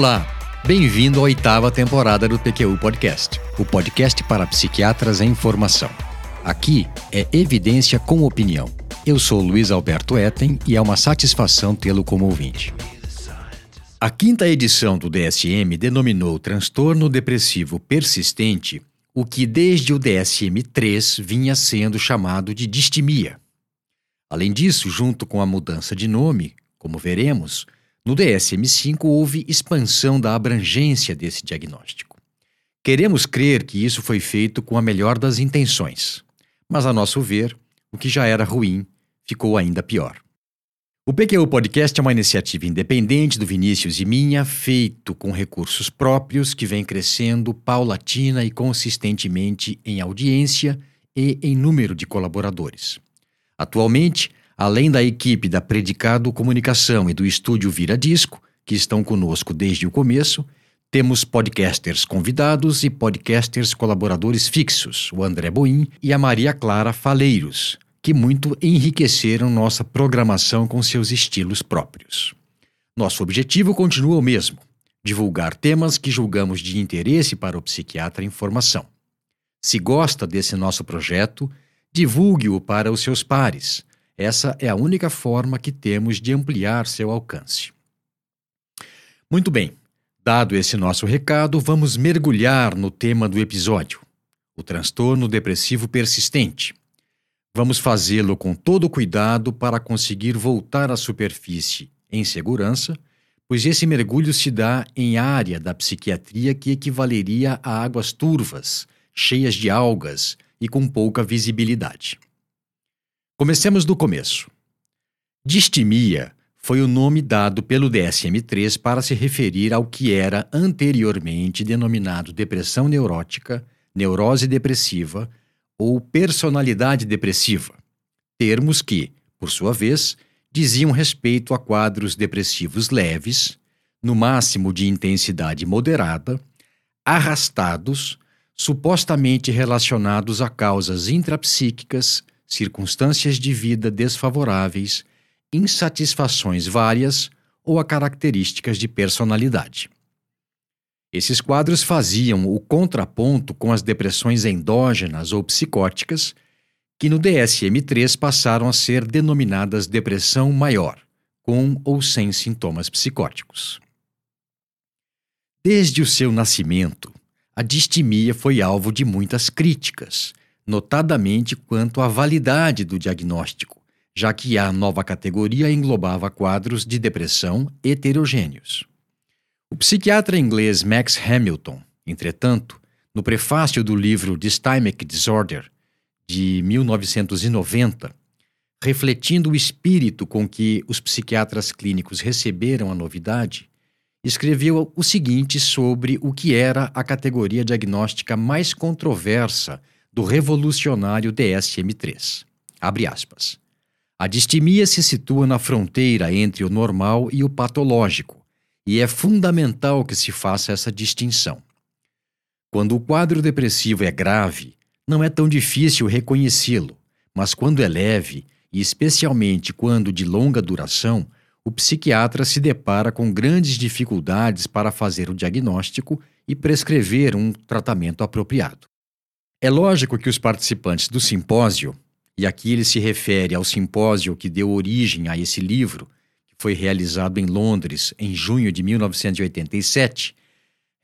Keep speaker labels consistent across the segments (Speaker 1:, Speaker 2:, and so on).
Speaker 1: Olá, bem-vindo à oitava temporada do PQU Podcast, o podcast para psiquiatras em formação. Aqui é evidência com opinião. Eu sou Luiz Alberto Etten e é uma satisfação tê-lo como ouvinte. A quinta edição do DSM denominou transtorno depressivo persistente o que desde o DSM-3 vinha sendo chamado de distimia. Além disso, junto com a mudança de nome, como veremos, no DSM-5 houve expansão da abrangência desse diagnóstico. Queremos crer que isso foi feito com a melhor das intenções, mas a nosso ver, o que já era ruim ficou ainda pior. O PQ Podcast é uma iniciativa independente do Vinícius e minha, feito com recursos próprios, que vem crescendo paulatina e consistentemente em audiência e em número de colaboradores. Atualmente, além da equipe da Predicado Comunicação e do estúdio Vira Disco, que estão conosco desde o começo, temos podcasters convidados e podcasters colaboradores fixos, o André Boim e a Maria Clara Faleiros que muito enriqueceram nossa programação com seus estilos próprios. Nosso objetivo continua o mesmo: divulgar temas que julgamos de interesse para o psiquiatra em formação. Se gosta desse nosso projeto, divulgue-o para os seus pares. Essa é a única forma que temos de ampliar seu alcance. Muito bem, dado esse nosso recado, vamos mergulhar no tema do episódio: o transtorno depressivo persistente Vamos fazê-lo com todo cuidado para conseguir voltar à superfície em segurança, pois esse mergulho se dá em área da psiquiatria que equivaleria a águas turvas, cheias de algas e com pouca visibilidade. Comecemos do começo. Distimia foi o nome dado pelo DSM-3 para se referir ao que era anteriormente denominado depressão neurótica, neurose depressiva ou personalidade depressiva, termos que, por sua vez, diziam respeito a quadros depressivos leves, no máximo de intensidade moderada, arrastados, supostamente relacionados a causas intrapsíquicas, circunstâncias de vida desfavoráveis, insatisfações várias ou a características de personalidade. Esses quadros faziam o contraponto com as depressões endógenas ou psicóticas, que no DSM-3 passaram a ser denominadas depressão maior, com ou sem sintomas psicóticos. Desde o seu nascimento, a distimia foi alvo de muitas críticas, notadamente quanto à validade do diagnóstico, já que a nova categoria englobava quadros de depressão heterogêneos. O psiquiatra inglês Max Hamilton, entretanto, no prefácio do livro Dysthymic Disorder, de 1990, refletindo o espírito com que os psiquiatras clínicos receberam a novidade, escreveu o seguinte sobre o que era a categoria diagnóstica mais controversa do revolucionário DSM-3. Abre aspas. A distimia se situa na fronteira entre o normal e o patológico e é fundamental que se faça essa distinção. Quando o quadro depressivo é grave, não é tão difícil reconhecê-lo, mas quando é leve, e especialmente quando de longa duração, o psiquiatra se depara com grandes dificuldades para fazer o diagnóstico e prescrever um tratamento apropriado. É lógico que os participantes do simpósio, e aqui ele se refere ao simpósio que deu origem a esse livro, foi realizado em Londres em junho de 1987,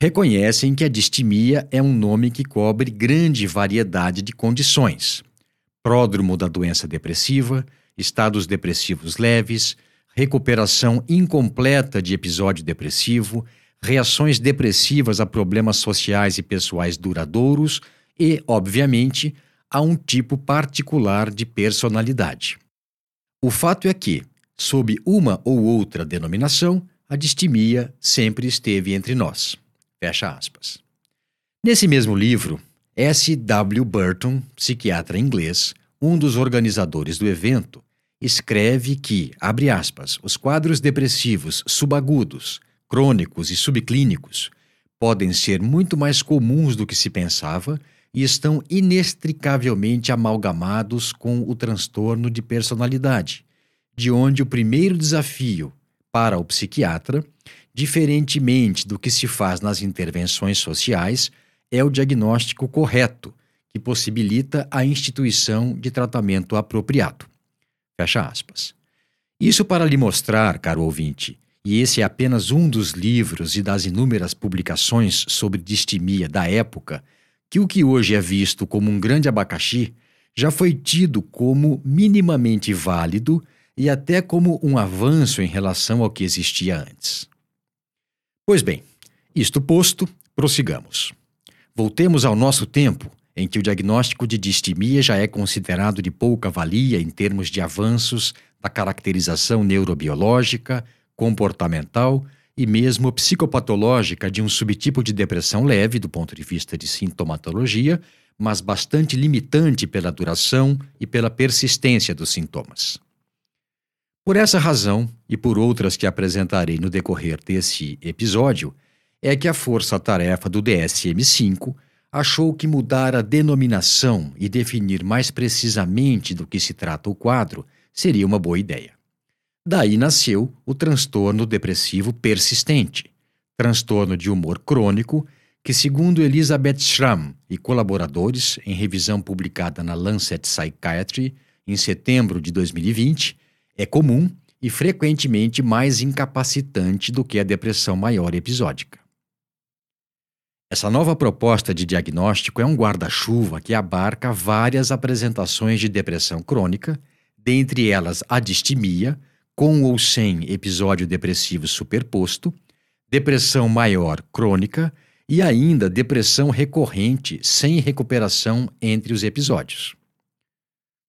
Speaker 1: reconhecem que a distimia é um nome que cobre grande variedade de condições: pródromo da doença depressiva, estados depressivos leves, recuperação incompleta de episódio depressivo, reações depressivas a problemas sociais e pessoais duradouros e, obviamente, a um tipo particular de personalidade. O fato é que, Sob uma ou outra denominação, a distimia sempre esteve entre nós. Fecha aspas. Nesse mesmo livro, S. W. Burton, psiquiatra inglês, um dos organizadores do evento, escreve que, abre aspas, os quadros depressivos subagudos, crônicos e subclínicos podem ser muito mais comuns do que se pensava e estão inextricavelmente amalgamados com o transtorno de personalidade, de onde o primeiro desafio para o psiquiatra, diferentemente do que se faz nas intervenções sociais, é o diagnóstico correto, que possibilita a instituição de tratamento apropriado. Fecha aspas. Isso para lhe mostrar, caro ouvinte, e esse é apenas um dos livros e das inúmeras publicações sobre distimia da época, que o que hoje é visto como um grande abacaxi já foi tido como minimamente válido e até como um avanço em relação ao que existia antes. Pois bem, isto posto, prossigamos. Voltemos ao nosso tempo, em que o diagnóstico de distimia já é considerado de pouca valia em termos de avanços da caracterização neurobiológica, comportamental e mesmo psicopatológica de um subtipo de depressão leve do ponto de vista de sintomatologia, mas bastante limitante pela duração e pela persistência dos sintomas. Por essa razão, e por outras que apresentarei no decorrer desse episódio, é que a força-tarefa do DSM-5 achou que mudar a denominação e definir mais precisamente do que se trata o quadro seria uma boa ideia. Daí nasceu o transtorno depressivo persistente, transtorno de humor crônico, que, segundo Elizabeth Schramm e colaboradores, em revisão publicada na Lancet Psychiatry em setembro de 2020, é comum e frequentemente mais incapacitante do que a depressão maior episódica. Essa nova proposta de diagnóstico é um guarda-chuva que abarca várias apresentações de depressão crônica, dentre elas a distimia, com ou sem episódio depressivo superposto, depressão maior crônica e ainda depressão recorrente sem recuperação entre os episódios.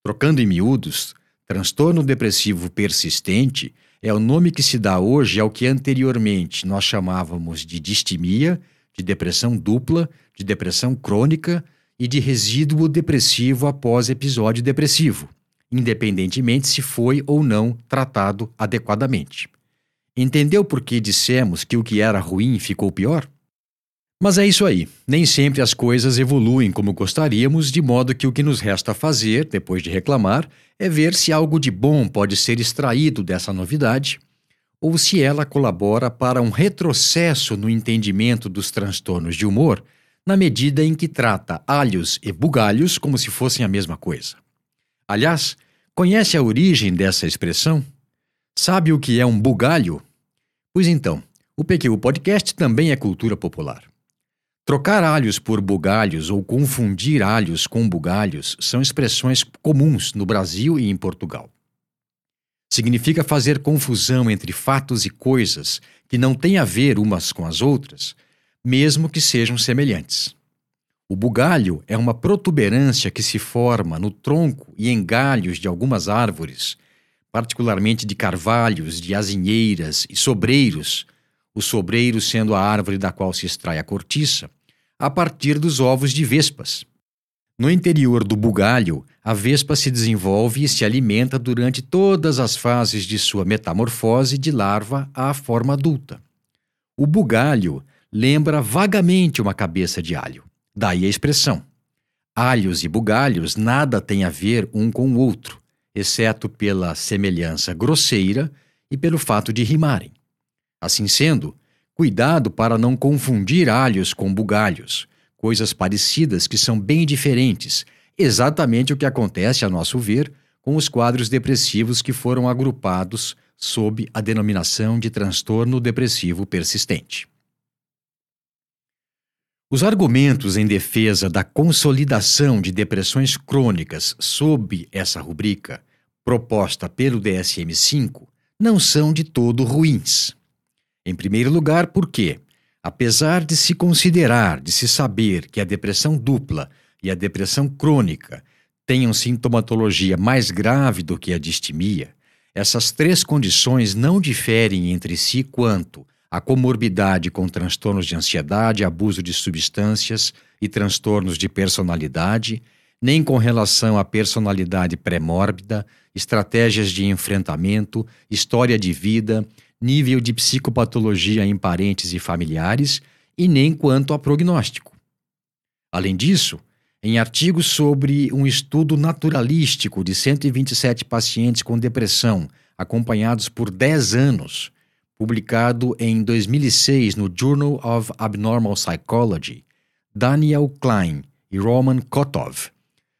Speaker 1: Trocando em miúdos, transtorno depressivo persistente é o nome que se dá hoje ao que anteriormente nós chamávamos de distimia de depressão dupla, de depressão crônica e de resíduo depressivo após episódio depressivo, independentemente se foi ou não tratado adequadamente. Entendeu por que dissemos que o que era ruim ficou pior? Mas é isso aí. Nem sempre as coisas evoluem como gostaríamos, de modo que o que nos resta fazer, depois de reclamar, é ver se algo de bom pode ser extraído dessa novidade ou se ela colabora para um retrocesso no entendimento dos transtornos de humor, na medida em que trata alhos e bugalhos como se fossem a mesma coisa. Aliás, conhece a origem dessa expressão? Sabe o que é um bugalho? Pois então, o PQ Podcast também é cultura popular. Trocar alhos por bugalhos ou confundir alhos com bugalhos são expressões comuns no Brasil e em Portugal. Significa fazer confusão entre fatos e coisas que não têm a ver umas com as outras, mesmo que sejam semelhantes. O bugalho é uma protuberância que se forma no tronco e em galhos de algumas árvores, particularmente de carvalhos, de azinheiras e sobreiros, o sobreiro sendo a árvore da qual se extrai a cortiça, a partir dos ovos de vespas. No interior do bugalho, a vespa se desenvolve e se alimenta durante todas as fases de sua metamorfose de larva à forma adulta. O bugalho lembra vagamente uma cabeça de alho, daí a expressão. Alhos e bugalhos nada têm a ver um com o outro, exceto pela semelhança grosseira e pelo fato de rimarem. Assim sendo, cuidado para não confundir alhos com bugalhos coisas parecidas que são bem diferentes, exatamente o que acontece, a nosso ver, com os quadros depressivos que foram agrupados sob a denominação de transtorno depressivo persistente. Os argumentos em defesa da consolidação de depressões crônicas sob essa rubrica, proposta pelo DSM-5, não são de todo ruins. Em primeiro lugar, porque Apesar de se considerar, de se saber que a depressão dupla e a depressão crônica tenham sintomatologia mais grave do que a distimia, essas três condições não diferem entre si quanto à comorbidade com transtornos de ansiedade, abuso de substâncias e transtornos de personalidade, nem com relação à personalidade pré-mórbida, estratégias de enfrentamento, história de vida nível de psicopatologia em parentes e familiares e nem quanto a prognóstico. Além disso, em artigos sobre um estudo naturalístico de 127 pacientes com depressão, acompanhados por 10 anos, publicado em 2006 no Journal of Abnormal Psychology, Daniel Klein e Roman Kotov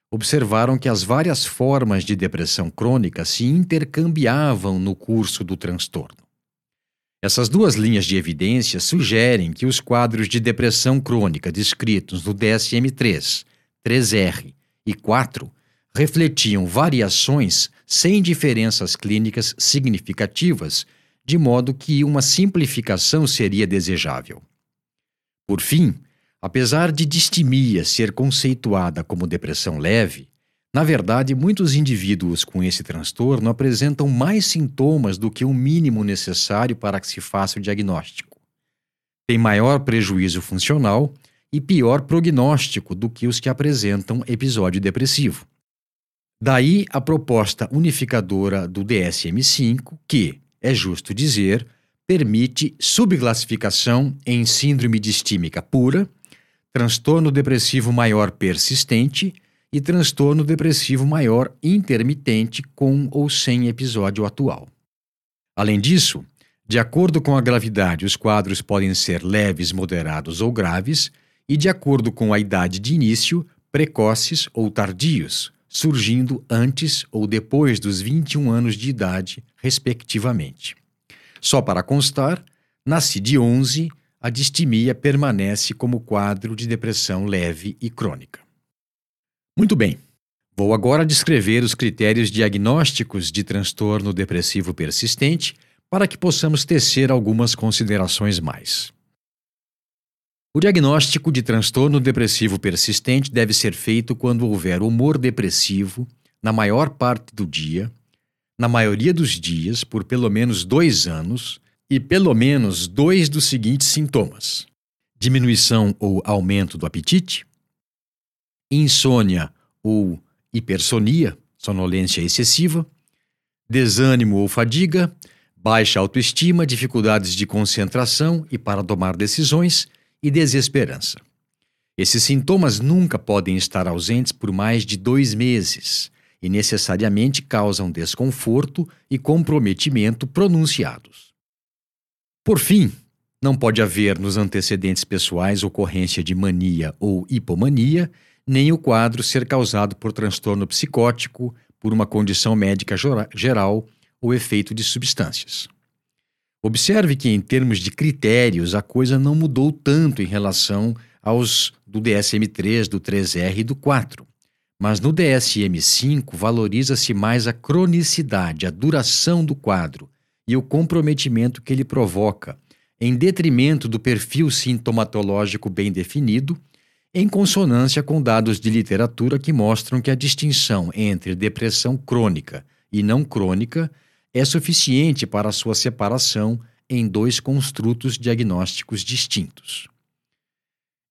Speaker 1: observaram que as várias formas de depressão crônica se intercambiavam no curso do transtorno. Essas duas linhas de evidência sugerem que os quadros de depressão crônica descritos no DSM-3, 3R e 4 refletiam variações sem diferenças clínicas significativas, de modo que uma simplificação seria desejável. Por fim, apesar de distimia ser conceituada como depressão leve, na verdade, muitos indivíduos com esse transtorno apresentam mais sintomas do que o mínimo necessário para que se faça o diagnóstico. Tem maior prejuízo funcional e pior prognóstico do que os que apresentam episódio depressivo. Daí a proposta unificadora do DSM-5, que, é justo dizer, permite subclassificação em síndrome distímica pura, transtorno depressivo maior persistente e transtorno depressivo maior intermitente com ou sem episódio atual. Além disso, de acordo com a gravidade, os quadros podem ser leves, moderados ou graves, e de acordo com a idade de início, precoces ou tardios, surgindo antes ou depois dos 21 anos de idade, respectivamente. Só para constar, nasci de 11, a distimia permanece como quadro de depressão leve e crônica. Muito bem. Vou agora descrever os critérios diagnósticos de transtorno depressivo persistente para que possamos tecer algumas considerações mais. O diagnóstico de transtorno depressivo persistente deve ser feito quando houver humor depressivo na maior parte do dia, na maioria dos dias, por pelo menos dois anos, e pelo menos dois dos seguintes sintomas: diminuição ou aumento do apetite, insônia ou hipersonia, sonolência excessiva, desânimo ou fadiga, baixa autoestima, dificuldades de concentração e para tomar decisões e desesperança. Esses sintomas nunca podem estar ausentes por mais de dois meses e necessariamente causam desconforto e comprometimento pronunciados. Por fim, não pode haver nos antecedentes pessoais ocorrência de mania ou hipomania nem o quadro ser causado por transtorno psicótico, por uma condição médica geral ou efeito de substâncias. Observe que, em termos de critérios, a coisa não mudou tanto em relação aos do DSM-3, do 3R e do 4. Mas no DSM-5 valoriza-se mais a cronicidade, a duração do quadro e o comprometimento que ele provoca, em detrimento do perfil sintomatológico bem definido em consonância com dados de literatura que mostram que a distinção entre depressão crônica e não crônica é suficiente para sua separação em dois construtos diagnósticos distintos.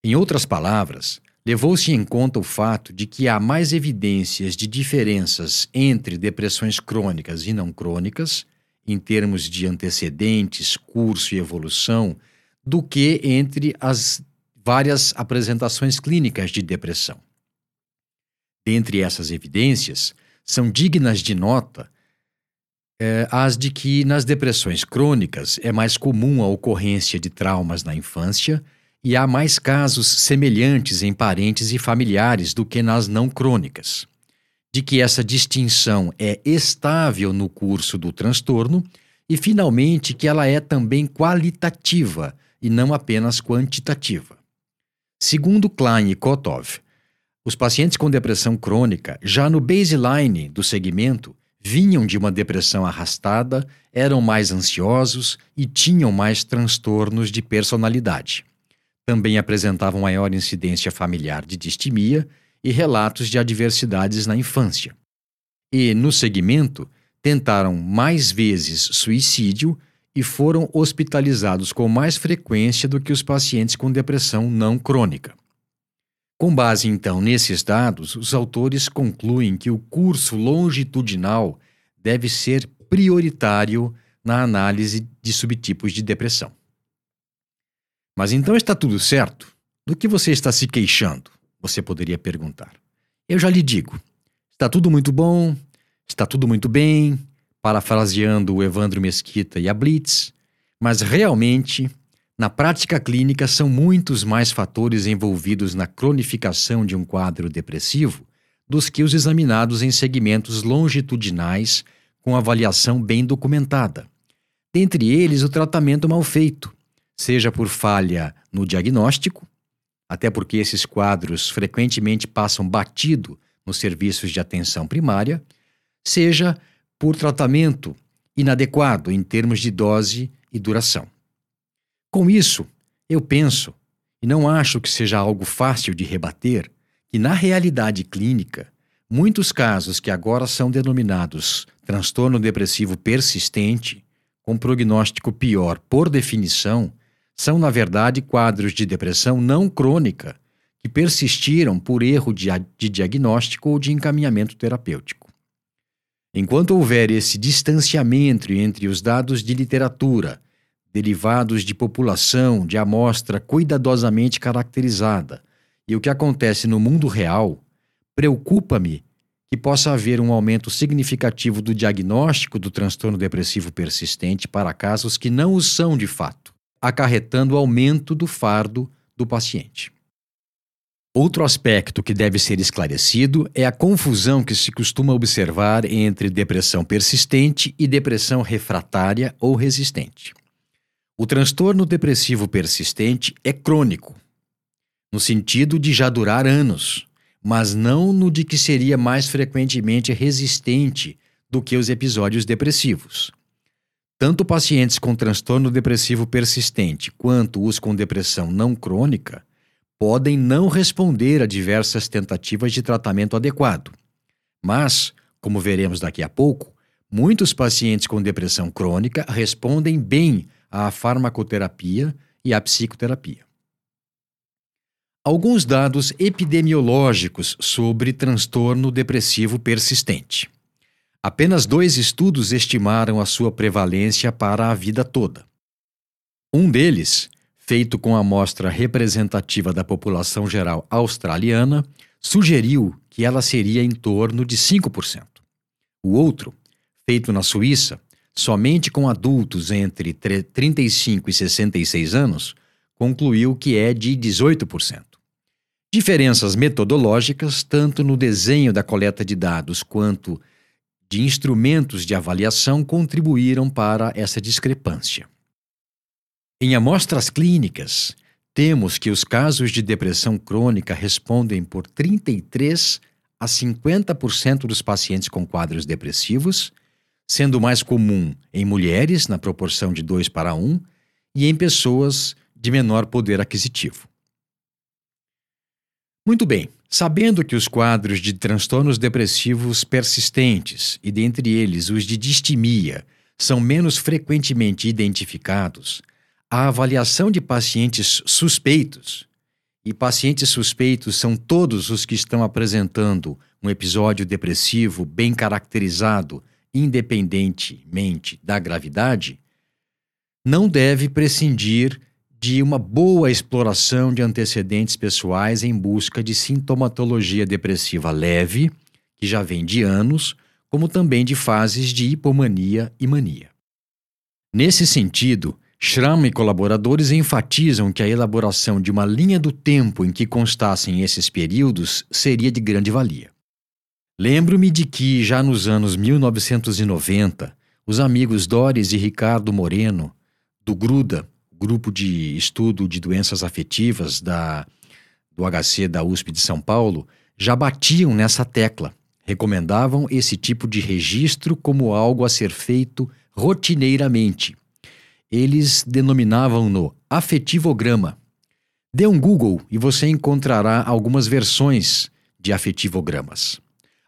Speaker 1: Em outras palavras, levou-se em conta o fato de que há mais evidências de diferenças entre depressões crônicas e não crônicas, em termos de antecedentes, curso e evolução, do que entre as várias apresentações clínicas de depressão. Dentre essas evidências, são dignas de nota é, as de que nas depressões crônicas é mais comum a ocorrência de traumas na infância e há mais casos semelhantes em parentes e familiares do que nas não crônicas. De que essa distinção é estável no curso do transtorno e, finalmente, que ela é também qualitativa e não apenas quantitativa. Segundo Klein e Kotov, os pacientes com depressão crônica, já no baseline do segmento, vinham de uma depressão arrastada, eram mais ansiosos e tinham mais transtornos de personalidade. Também apresentavam maior incidência familiar de distimia e relatos de adversidades na infância. E, no segmento, tentaram mais vezes suicídio e foram hospitalizados com mais frequência do que os pacientes com depressão não crônica. Com base então nesses dados, os autores concluem que o curso longitudinal deve ser prioritário na análise de subtipos de depressão. Mas então está tudo certo? Do que você está se queixando? Você poderia perguntar. Eu já lhe digo: está tudo muito bom, está tudo muito bem, parafraseando o Evandro Mesquita e a Blitz, Mas realmente, na prática clínica, são muitos mais fatores envolvidos na cronificação de um quadro depressivo dos que os examinados em segmentos longitudinais com avaliação bem documentada. Dentre eles, o tratamento mal feito, seja por falha no diagnóstico, até porque esses quadros frequentemente passam batido nos serviços de atenção primária, seja por tratamento inadequado em termos de dose e duração. Com isso, eu penso, e não acho que seja algo fácil de rebater, que na realidade clínica, muitos casos que agora são denominados transtorno depressivo persistente, com prognóstico pior por definição, são na verdade quadros de depressão não crônica que persistiram por erro de, de diagnóstico ou de encaminhamento terapêutico. Enquanto houver esse distanciamento entre os dados de literatura, derivados de população de amostra cuidadosamente caracterizada, e o que acontece no mundo real, preocupa-me que possa haver um aumento significativo do diagnóstico do transtorno depressivo persistente para casos que não o são de fato, acarretando aumento do fardo do paciente. Outro aspecto que deve ser esclarecido é a confusão que se costuma observar entre depressão persistente e depressão refratária ou resistente. O transtorno depressivo persistente é crônico, no sentido de já durar anos, mas não no de que seria mais frequentemente resistente do que os episódios depressivos. Tanto pacientes com transtorno depressivo persistente quanto os com depressão não crônica podem não responder a diversas tentativas de tratamento adequado. Mas, como veremos daqui a pouco, muitos pacientes com depressão crônica respondem bem à farmacoterapia e à psicoterapia. Alguns dados epidemiológicos sobre transtorno depressivo persistente. Apenas dois estudos estimaram a sua prevalência para a vida toda. Um deles feito com amostra representativa da população geral australiana, sugeriu que ela seria em torno de 5%. O outro, feito na Suíça, somente com adultos entre 35 e 66 anos, concluiu que é de 18%. Diferenças metodológicas, tanto no desenho da coleta de dados quanto de instrumentos de avaliação, contribuíram para essa discrepância. Em amostras clínicas, temos que os casos de depressão crônica respondem por 33 a 50% dos pacientes com quadros depressivos, sendo mais comum em mulheres, na proporção de 2 para 1, e em pessoas de menor poder aquisitivo. Muito bem, sabendo que os quadros de transtornos depressivos persistentes, e dentre eles os de distimia, são menos frequentemente identificados, a avaliação de pacientes suspeitos, e pacientes suspeitos são todos os que estão apresentando um episódio depressivo bem caracterizado, independentemente da gravidade, não deve prescindir de uma boa exploração de antecedentes pessoais em busca de sintomatologia depressiva leve, que já vem de anos, como também de fases de hipomania e mania. Nesse sentido, Schramm e colaboradores enfatizam que a elaboração de uma linha do tempo em que constassem esses períodos seria de grande valia. Lembro-me de que, já nos anos 1990, os amigos Doris e Ricardo Moreno, do GRUDA, Grupo de Estudo de Doenças Afetivas da, do HC da USP de São Paulo, já batiam nessa tecla. Recomendavam esse tipo de registro como algo a ser feito rotineiramente eles denominavam-no afetivograma. Dê um Google e você encontrará algumas versões de afetivogramas.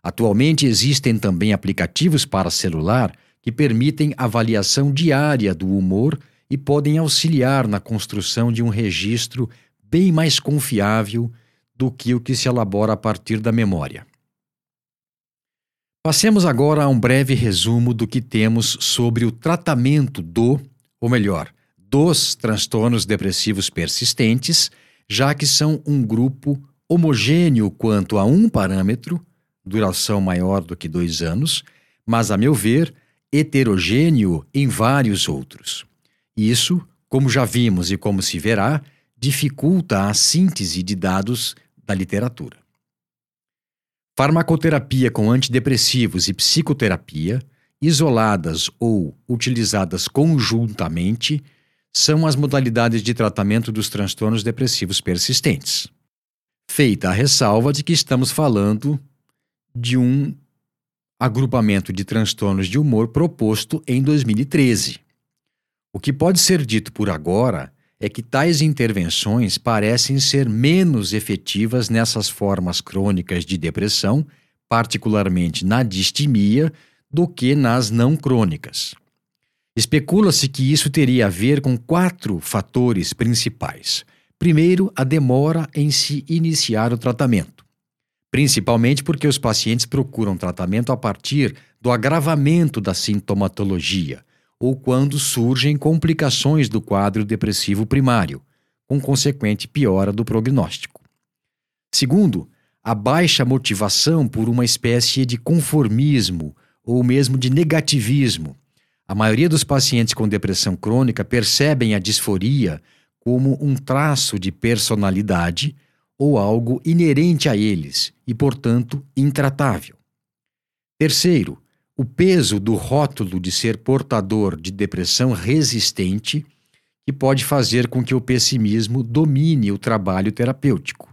Speaker 1: Atualmente existem também aplicativos para celular que permitem avaliação diária do humor e podem auxiliar na construção de um registro bem mais confiável do que o que se elabora a partir da memória. Passemos agora a um breve resumo do que temos sobre o tratamento do ou melhor, dos transtornos depressivos persistentes, já que são um grupo homogêneo quanto a um parâmetro, duração maior do que dois anos, mas, a meu ver, heterogêneo em vários outros. Isso, como já vimos e como se verá, dificulta a síntese de dados da literatura. Farmacoterapia com antidepressivos e psicoterapia, isoladas ou utilizadas conjuntamente, são as modalidades de tratamento dos transtornos depressivos persistentes. Feita a ressalva de que estamos falando de um agrupamento de transtornos de humor proposto em 2013. O que pode ser dito por agora é que tais intervenções parecem ser menos efetivas nessas formas crônicas de depressão, particularmente na distimia, do que nas não crônicas. Especula-se que isso teria a ver com quatro fatores principais. Primeiro, a demora em se iniciar o tratamento, principalmente porque os pacientes procuram tratamento a partir do agravamento da sintomatologia ou quando surgem complicações do quadro depressivo primário, com consequente piora do prognóstico. Segundo, a baixa motivação por uma espécie de conformismo ou mesmo de negativismo. A maioria dos pacientes com depressão crônica percebem a disforia como um traço de personalidade ou algo inerente a eles e, portanto, intratável. Terceiro, o peso do rótulo de ser portador de depressão resistente, que pode fazer com que o pessimismo domine o trabalho terapêutico.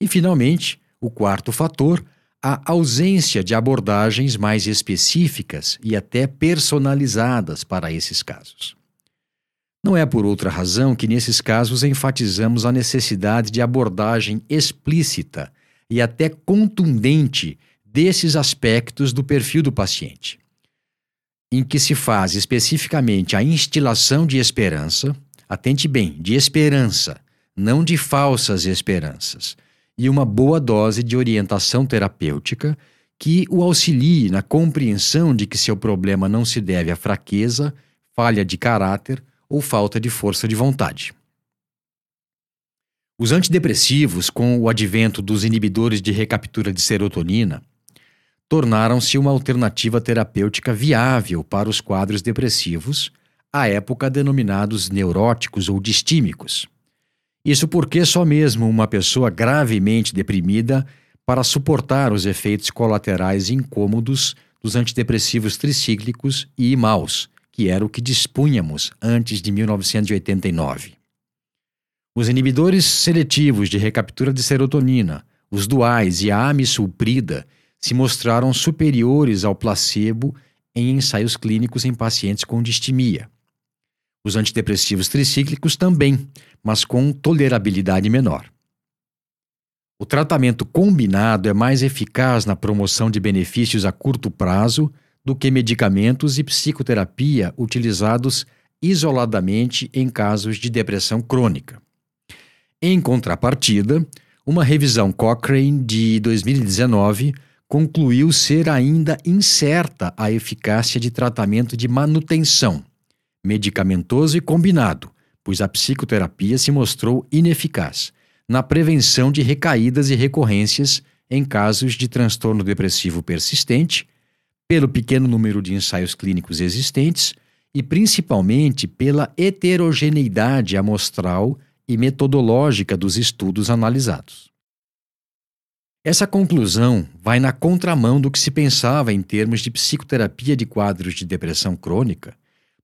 Speaker 1: E, finalmente, o quarto fator, a ausência de abordagens mais específicas e até personalizadas para esses casos. Não é por outra razão que, nesses casos, enfatizamos a necessidade de abordagem explícita e até contundente desses aspectos do perfil do paciente, em que se faz especificamente a instilação de esperança, atente bem, de esperança, não de falsas esperanças, e uma boa dose de orientação terapêutica que o auxilie na compreensão de que seu problema não se deve à fraqueza, falha de caráter ou falta de força de vontade. Os antidepressivos, com o advento dos inibidores de recaptura de serotonina, tornaram-se uma alternativa terapêutica viável para os quadros depressivos, à época denominados neuróticos ou distímicos. Isso porque só mesmo uma pessoa gravemente deprimida para suportar os efeitos colaterais incômodos dos antidepressivos tricíclicos e maus, que era o que dispunhamos antes de 1989. Os inibidores seletivos de recaptura de serotonina, os duais e a amisulprida se mostraram superiores ao placebo em ensaios clínicos em pacientes com distimia. Os antidepressivos tricíclicos também, mas com tolerabilidade menor. O tratamento combinado é mais eficaz na promoção de benefícios a curto prazo do que medicamentos e psicoterapia utilizados isoladamente em casos de depressão crônica. Em contrapartida, uma revisão Cochrane de 2019 concluiu ser ainda incerta a eficácia de tratamento de manutenção, medicamentoso e combinado, pois a psicoterapia se mostrou ineficaz na prevenção de recaídas e recorrências em casos de transtorno depressivo persistente, pelo pequeno número de ensaios clínicos existentes e principalmente pela heterogeneidade amostral e metodológica dos estudos analisados. Essa conclusão vai na contramão do que se pensava em termos de psicoterapia de quadros de depressão crônica,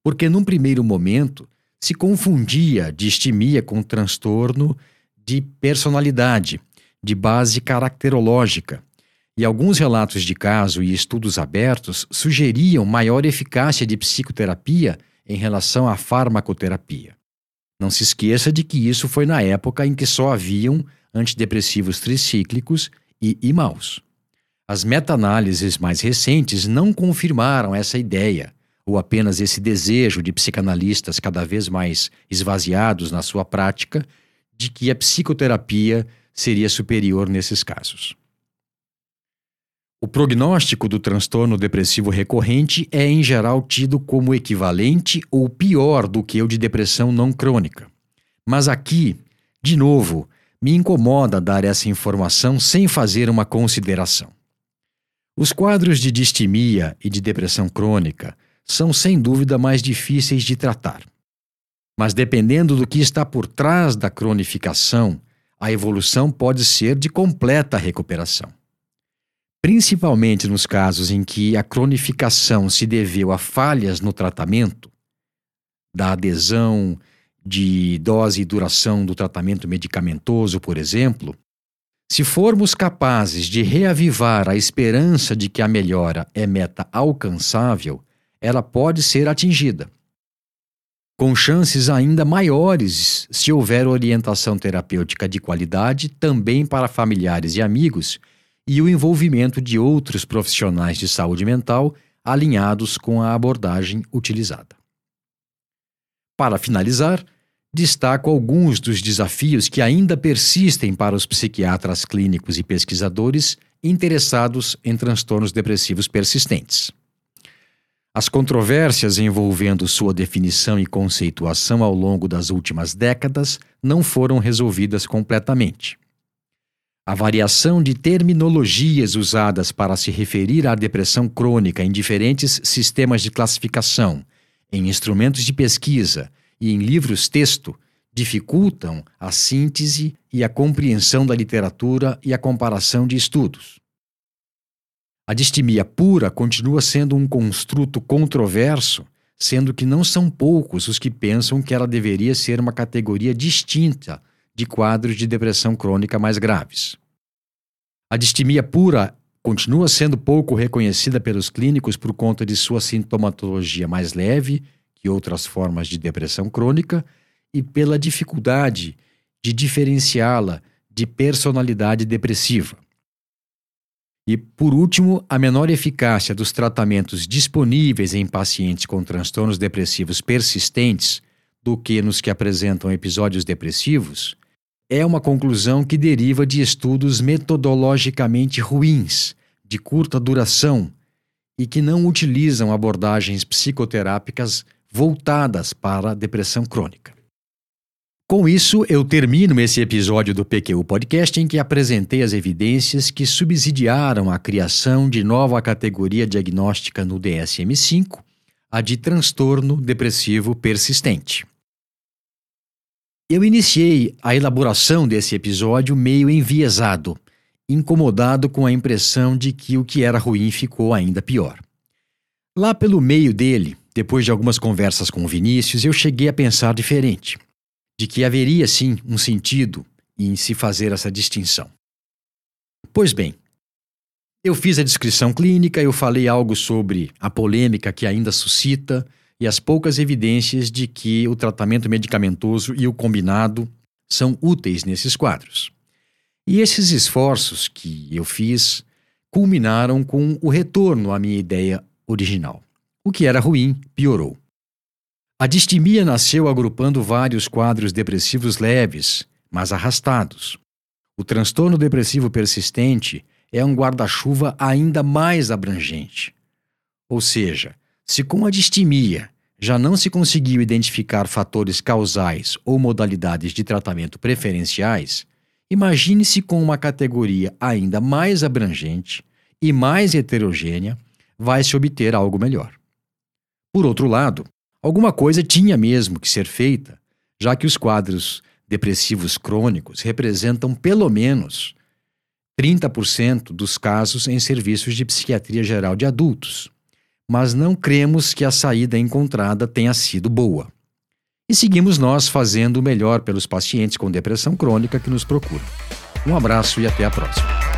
Speaker 1: porque num primeiro momento se confundia distimia com transtorno de personalidade, de base caracterológica, e alguns relatos de caso e estudos abertos sugeriam maior eficácia de psicoterapia em relação à farmacoterapia. Não se esqueça de que isso foi na época em que só haviam antidepressivos tricíclicos e imaus. As meta-análises mais recentes não confirmaram essa ideia, ou apenas esse desejo de psicanalistas cada vez mais esvaziados na sua prática, de que a psicoterapia seria superior nesses casos. O prognóstico do transtorno depressivo recorrente é, em geral, tido como equivalente ou pior do que o de depressão não crônica. Mas aqui, de novo, me incomoda dar essa informação sem fazer uma consideração. Os quadros de distimia e de depressão crônica são sem dúvida mais difíceis de tratar. Mas dependendo do que está por trás da cronificação, a evolução pode ser de completa recuperação. Principalmente nos casos em que a cronificação se deveu a falhas no tratamento, da adesão de dose e duração do tratamento medicamentoso, por exemplo, se formos capazes de reavivar a esperança de que a melhora é meta alcançável, ela pode ser atingida. Com chances ainda maiores se houver orientação terapêutica de qualidade também para familiares e amigos e o envolvimento de outros profissionais de saúde mental alinhados com a abordagem utilizada. Para finalizar, destaco alguns dos desafios que ainda persistem para os psiquiatras clínicos e pesquisadores interessados em transtornos depressivos persistentes. As controvérsias envolvendo sua definição e conceituação ao longo das últimas décadas não foram resolvidas completamente. A variação de terminologias usadas para se referir à depressão crônica em diferentes sistemas de classificação em instrumentos de pesquisa e em livros-texto dificultam a síntese e a compreensão da literatura e a comparação de estudos. A distimia pura continua sendo um construto controverso, sendo que não são poucos os que pensam que ela deveria ser uma categoria distinta de quadros de depressão crônica mais graves. A distimia pura continua sendo pouco reconhecida pelos clínicos por conta de sua sintomatologia mais leve que outras formas de depressão crônica e pela dificuldade de diferenciá-la de personalidade depressiva. E, por último, a menor eficácia dos tratamentos disponíveis em pacientes com transtornos depressivos persistentes do que nos que apresentam episódios depressivos é uma conclusão que deriva de estudos metodologicamente ruins de curta duração e que não utilizam abordagens psicoterápicas voltadas para a depressão crônica. Com isso, eu termino esse episódio do PQ Podcast em que apresentei as evidências que subsidiaram a criação de nova categoria diagnóstica no DSM-5, a de transtorno depressivo persistente. Eu iniciei a elaboração desse episódio meio enviesado, incomodado com a impressão de que o que era ruim ficou ainda pior. Lá pelo meio dele, depois de algumas conversas com o Vinícius, eu cheguei a pensar diferente, de que haveria sim um sentido em se fazer essa distinção. Pois bem, eu fiz a descrição clínica, eu falei algo sobre a polêmica que ainda suscita e as poucas evidências de que o tratamento medicamentoso e o combinado são úteis nesses quadros. E esses esforços que eu fiz culminaram com o retorno à minha ideia original. O que era ruim piorou. A distimia nasceu agrupando vários quadros depressivos leves, mas arrastados. O transtorno depressivo persistente é um guarda-chuva ainda mais abrangente. Ou seja, se com a distimia já não se conseguiu identificar fatores causais ou modalidades de tratamento preferenciais, Imagine-se com uma categoria ainda mais abrangente e mais heterogênea, vai se obter algo melhor. Por outro lado, alguma coisa tinha mesmo que ser feita, já que os quadros depressivos crônicos representam pelo menos 30% dos casos em serviços de psiquiatria geral de adultos, mas não cremos que a saída encontrada tenha sido boa. E seguimos nós fazendo o melhor pelos pacientes com depressão crônica que nos procuram. Um abraço e até a próxima.